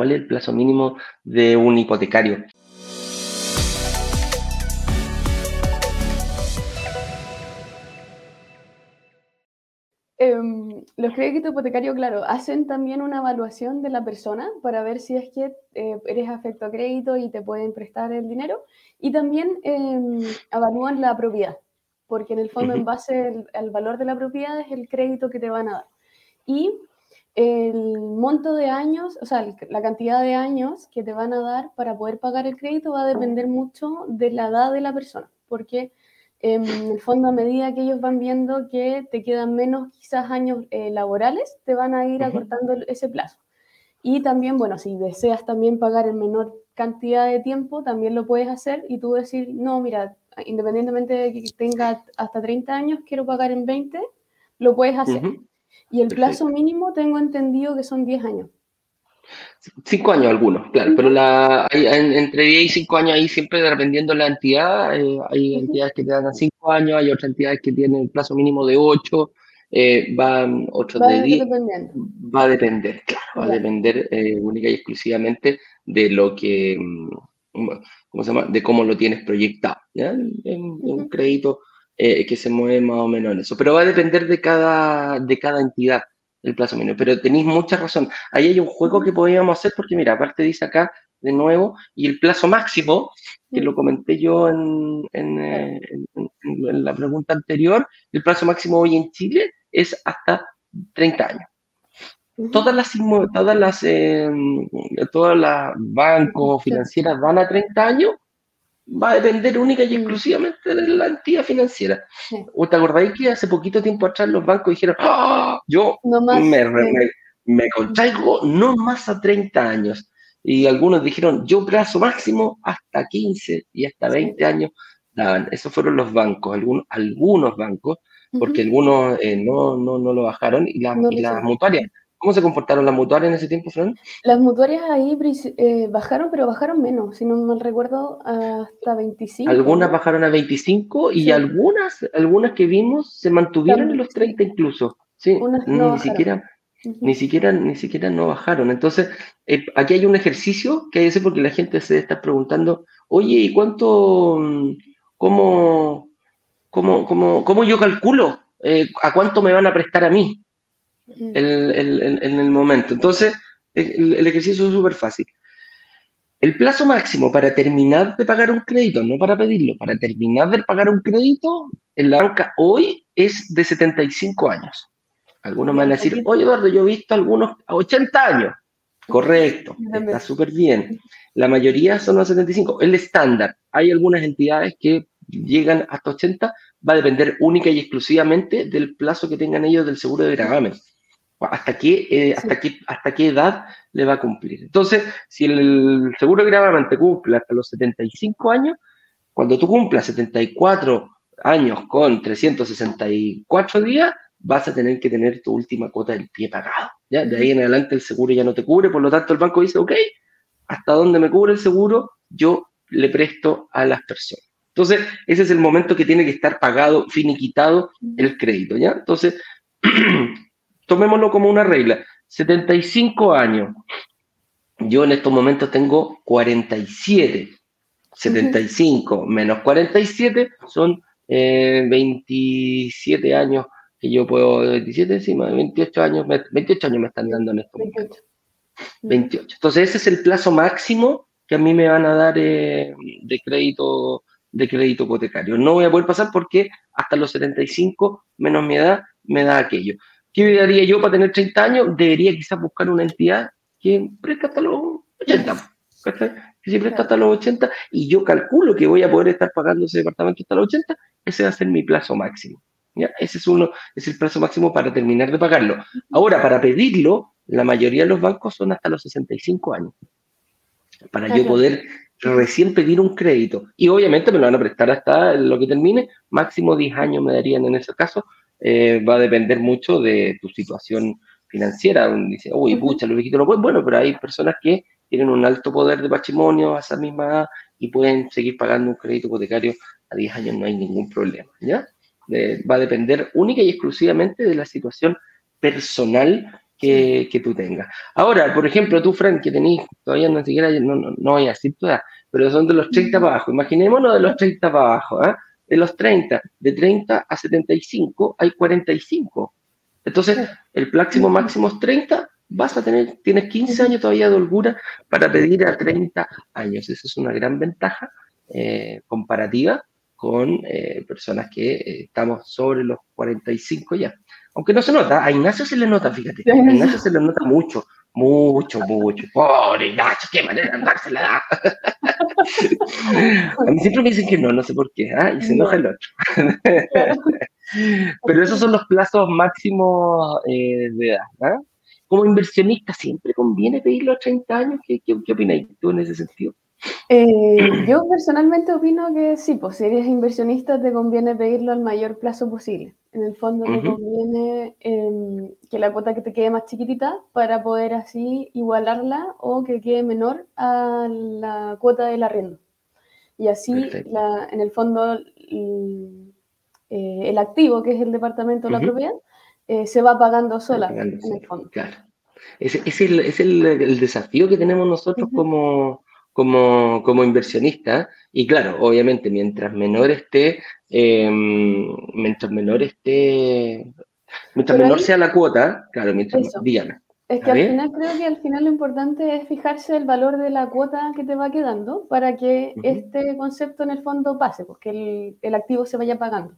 ¿cuál es el plazo mínimo de un hipotecario? Em, los créditos hipotecarios, claro, hacen también una evaluación de la persona para ver si es que eh, eres afecto a crédito y te pueden prestar el dinero. Y también em, evalúan la propiedad, porque en el fondo, en base al, valor de la propiedad, es el crédito que te van a dar. Y el monto de años, o sea, la cantidad de años que te van a dar para poder pagar el crédito va a depender mucho de la edad de la persona, porque en el fondo, a medida que ellos van viendo que te quedan menos quizás años eh, laborales, te van a ir acortando ese plazo. Y también, bueno, si deseas también pagar en menor cantidad de tiempo, también lo puedes hacer y tú decir, no, mira, independientemente de que tenga hasta 30 años, quiero pagar en 20, lo puedes hacer. Y el plazo mínimo tengo entendido que son 10 años. Cinco años algunos, claro, pero la, entre 10 y 5 años ahí siempre dependiendo de la entidad, eh, hay entidades que te dan a 5 años, hay otras entidades que tienen el plazo mínimo de 8, eh, van otros de 10. Va a depender, claro, va a depender eh, única y exclusivamente de lo que, mm, ¿cómo se llama? De cómo lo tienes proyectado, ¿ya? En, un crédito que se mueve más o menos en eso, pero va a depender de cada, de cada entidad el plazo mínimo. Pero tenéis mucha razón. Ahí hay un juego que podríamos hacer porque, mira, aparte dice acá de nuevo, y el plazo máximo, que lo comenté yo en, en, eh, la pregunta anterior, el plazo máximo hoy en Chile es hasta 30 años. Todas las, todas las, eh, todas las bancos financieras van a 30 años va a depender única y mm. exclusivamente de la entidad financiera. ¿O te acordáis que hace poquito tiempo atrás los bancos dijeron, ¡Ah! yo me, me, contraigo no más a 30 años? Y algunos dijeron, yo plazo máximo hasta 15 y hasta 20 años daban. Esos fueron los bancos, algunos, algunos bancos, porque algunos eh, no, no, no, lo bajaron y, la, y las mutuarias ¿Cómo se comportaron las mutuarias en ese tiempo, Fran? Las mutuarias ahí eh, bajaron, pero bajaron menos, si no mal recuerdo, hasta 25. Algunas bajaron a 25 y algunas, algunas que vimos se mantuvieron en los 30 incluso. Sí, ni siquiera, ni siquiera, ni siquiera no bajaron. Entonces, eh, aquí hay un ejercicio que hay que hacer porque la gente se está preguntando, oye, ¿y cuánto, cómo, cómo, cómo, cómo yo calculo eh, a cuánto me van a prestar a mí? En el momento. Entonces, el, ejercicio es súper fácil. El plazo máximo para terminar de pagar un crédito, no para pedirlo, para terminar de pagar un crédito en la banca hoy es de 75 años. Algunos van a decir, oye Eduardo, yo he visto algunos a 80 años. Correcto, está súper bien. La mayoría son los 75. El estándar, hay algunas entidades que llegan hasta 80, va a depender única y exclusivamente del plazo que tengan ellos del seguro de gravamen hasta qué, eh, hasta, qué, hasta qué edad le va a cumplir. Entonces, si el seguro gravamen te cumple hasta los 75 años, cuando tú cumplas 74 años con 364 días, vas a tener que tener tu última cuota del pie pagado. ¿ya? De ahí en adelante el seguro ya no te cubre, por lo tanto el banco dice, ok, hasta donde me cubre el seguro, yo le presto a las personas. Entonces, ese es el momento que tiene que estar pagado, finiquitado el crédito, ¿ya? Entonces, tomémoslo como una regla, 75 años. Yo en estos momentos tengo 47. 75 menos 47 son 27 eh, años que yo puedo, 27 encima, 28 años, 28 años me están dando en estos momentos. 28. Entonces ese es el plazo máximo que a mí me van a dar eh, de crédito de crédito hipotecario. No voy a poder pasar porque hasta los 75 menos mi edad me da aquello. ¿Qué haría yo para tener 30 años? Debería quizás buscar una entidad que presta hasta los 80. Que se presta hasta los 80 y yo calculo que voy a poder estar pagando ese departamento hasta los 80, ese va a ser mi plazo máximo. ¿ya? Ese es uno, es el plazo máximo para terminar de pagarlo. Ahora, para pedirlo, la mayoría de los bancos son hasta los 65 años. Para yo poder recién pedir un crédito. Y obviamente me lo van a prestar hasta lo que termine, máximo 10 años me darían en ese caso, eh, va a depender mucho de tu situación financiera. Dice, uy, pucha, lo viejito no puede. Bueno, pero hay personas que tienen un alto poder de patrimonio a esa misma edad y pueden seguir pagando un crédito hipotecario a 10 años, no hay ningún problema, ¿ya? va a depender única y exclusivamente de la situación personal que, que, tú tengas. Ahora, por ejemplo, tú, Frank, que tenés, todavía no siquiera, no, no, no voy a decir tu edad, pero son de los 30 para abajo. Imaginémonos de los 30 para abajo. ¿eh? De los 30, de 30 a 75 hay 45. Entonces, el máximo máximo es 30, vas a tener, tienes 15 años todavía de holgura para pedir a 30 años. Esa es una gran ventaja eh, comparativa con eh, personas que eh, estamos sobre los 45 ya. Aunque no se nota, a Ignacio se le nota, fíjate. A Ignacio se le nota mucho, mucho, mucho. Pobre Ignacio, qué manera de andarse la edad. a mí siempre me dicen que no, no sé por qué, ¿ah? y se enoja el otro. Pero esos son los plazos máximos de edad. ¿ah? como inversionista siempre conviene pedir los 30 años. ¿Qué, qué, qué opináis tú en ese sentido? Eh, yo personalmente opino que sí, pues si eres inversionista te conviene pedirlo al mayor plazo posible. En el fondo te conviene em, que la cuota que te quede más chiquitita para poder así igualarla o que quede menor a la cuota del arriendo. Y así en el fondo eh, el activo, que es el departamento de la propiedad, eh, se va pagando sola en el fondo. Claro. Ese, es, el, es el, desafío que tenemos nosotros como, como, como inversionistas. Y claro, obviamente, mientras menor esté, em, mientras menor esté, mientras menor sea la cuota, claro, mientras, dígame. Es que al final creo que al final lo importante es fijarse el valor de la cuota que te va quedando para que este concepto en el fondo pase, porque el, el activo se vaya pagando.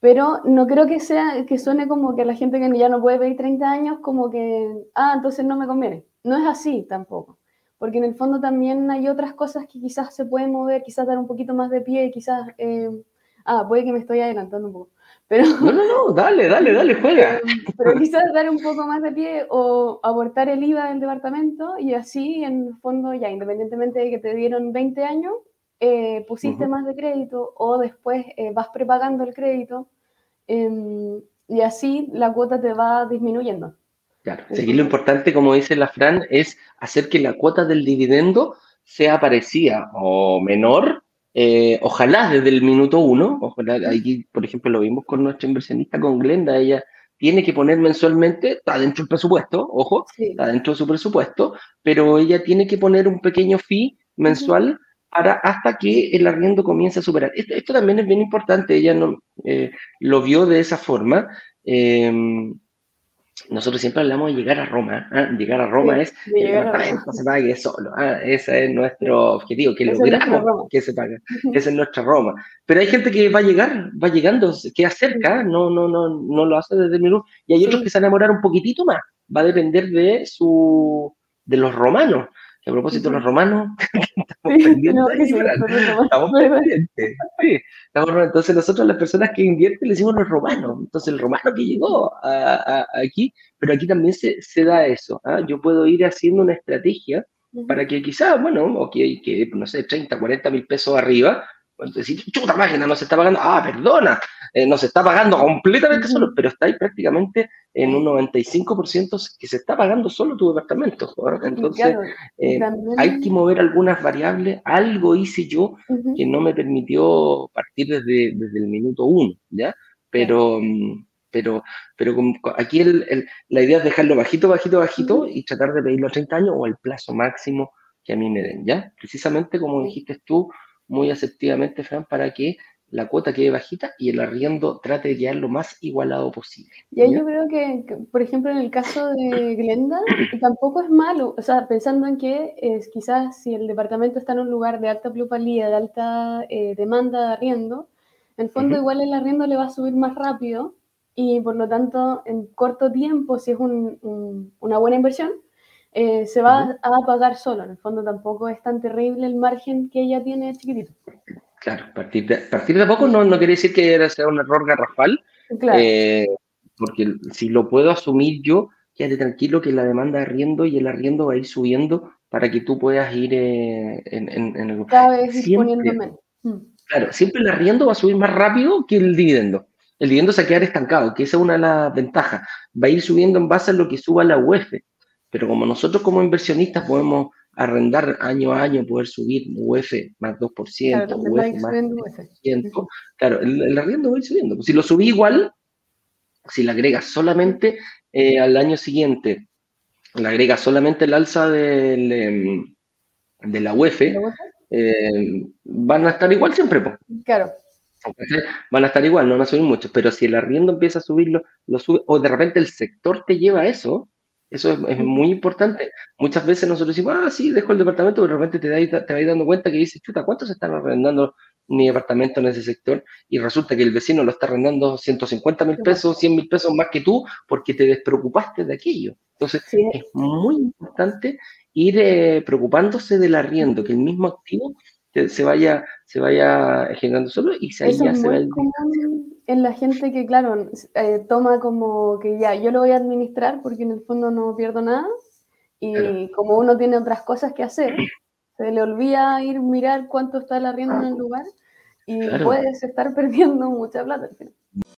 Pero no creo que sea que suene como que la gente que ya no puede pedir 30 años, como que, ah, entonces no me conviene. No es así tampoco. Porque en el fondo también hay otras cosas que quizás se pueden mover, quizás dar un poquito más de pie, quizás. Eh, ah, puede que me estoy adelantando un poco. Pero, no, no, no, dale, dale, dale, juega. Pero, quizás dar un poco más de pie o abortar el IVA del departamento y así, en el fondo, ya, independientemente de que te dieron 20 años, eh, pusiste más de crédito o después eh, vas prepagando el crédito Em, y así la cuota te va disminuyendo. Claro, seguir lo importante, como dice la Fran, es hacer que la cuota del dividendo sea parecida o menor, eh, ojalá desde el minuto uno, ojalá, ahí por ejemplo lo vimos con nuestra inversionista, con Glenda, ella tiene que poner mensualmente, está dentro del presupuesto, ojo, está dentro de su presupuesto, pero ella tiene que poner un pequeño fee mensual hasta que el arriendo comience a superar. Esto, también es bien importante, ella no, eh, lo vio de esa forma. Em, nosotros siempre hablamos de llegar a Roma. ¿ah? Llegar a Roma es que el departamento se pague solo. ¿ah? Ese es nuestro objetivo, que logramos que se pague. Esa es nuestra Roma. Pero hay gente que va a llegar, va llegando, queda cerca, no, no, no, no lo hace desde el minuto. Y hay otros que se van a enamorar un poquitito más. Va a depender de su de los romanos a propósito de los romanos, estamos pendientes. estamos pendientes. Sí, entonces nosotros las personas que invierten le decimos los romanos. Entonces el romano que llegó aquí, pero aquí también se, se da eso. ¿ah? Yo puedo ir haciendo una estrategia para que quizás, bueno, o que, que, no sé, 30, 40 mil pesos arriba, pues decir, chuta máquina, no se está pagando, ah, perdona, eh, no se está pagando completamente solo, pero está ahí prácticamente en un 95% que se está pagando solo tu departamento. Entonces, eh, hay que mover algunas variables. Algo hice yo que no me permitió partir desde, desde el minuto uno, ¿ya? Pero, mm, pero, pero aquí el, la idea es dejarlo bajito, bajito, bajito y tratar de pedirlo a 30 años o el plazo máximo que a mí me den, ¿ya? Precisamente como dijiste tú, muy asertivamente, Fran, para que la cuota quede bajita y el arriendo trate de quedar lo más igualado posible. Y ahí yo creo que, por ejemplo, en el caso de Glenda, tampoco es malo, o sea, pensando en que es, quizás si el departamento está en un lugar de alta plusvalía, de alta eh, demanda de arriendo, en fondo igual el arriendo le va a subir más rápido y por lo tanto en corto tiempo, si es una buena inversión, eh, se va a pagar solo. En el fondo tampoco es tan terrible el margen que ella tiene chiquitito. Claro, partir de, partir de poco no, no quiere decir que sea un error garrafal, claro. Eh, porque si lo puedo asumir yo, quédate tranquilo que la demanda de arriendo y el arriendo va a ir subiendo para que tú puedas ir eh, en, en, el... Cada vez poniendo menos. Mm. Claro, siempre el arriendo va a subir más rápido que el dividendo. El dividendo se va a quedar estancado, que esa es una de las ventajas. Va a ir subiendo en base a lo que suba la UEF. Pero como nosotros como inversionistas podemos arrendar año a año, poder subir UF más 2%, claro, UF más 3%, claro, el, arriendo va a ir subiendo. Si lo subí igual, Si le agregas solamente eh, al año siguiente, le agregas solamente el alza del, em, de la UEF, eh, van a estar igual siempre. Claro. Van a estar igual, no van a subir mucho, pero si el arriendo empieza a subirlo, lo sube, o de repente el sector te lleva a eso, eso es, muy importante. Muchas veces nosotros decimos, ah, sí, dejo el departamento, pero de repente te, te vas dando cuenta que dices, chuta, ¿cuántos están arrendando mi departamento en ese sector? Y resulta que el vecino lo está arrendando 150 mil pesos, 100 mil pesos más que tú, porque te despreocupaste de aquello. Entonces, es muy importante ir eh, preocupándose del arriendo, que el mismo activo se vaya, se vaya generando solo y se, Eso es muy común en la gente que, claro, eh, toma como que ya, yo lo voy a administrar porque en el fondo no pierdo nada y como uno tiene otras cosas que hacer, se le olvida ir mirar cuánto está el arriendo en el lugar y puedes estar perdiendo mucha plata al final.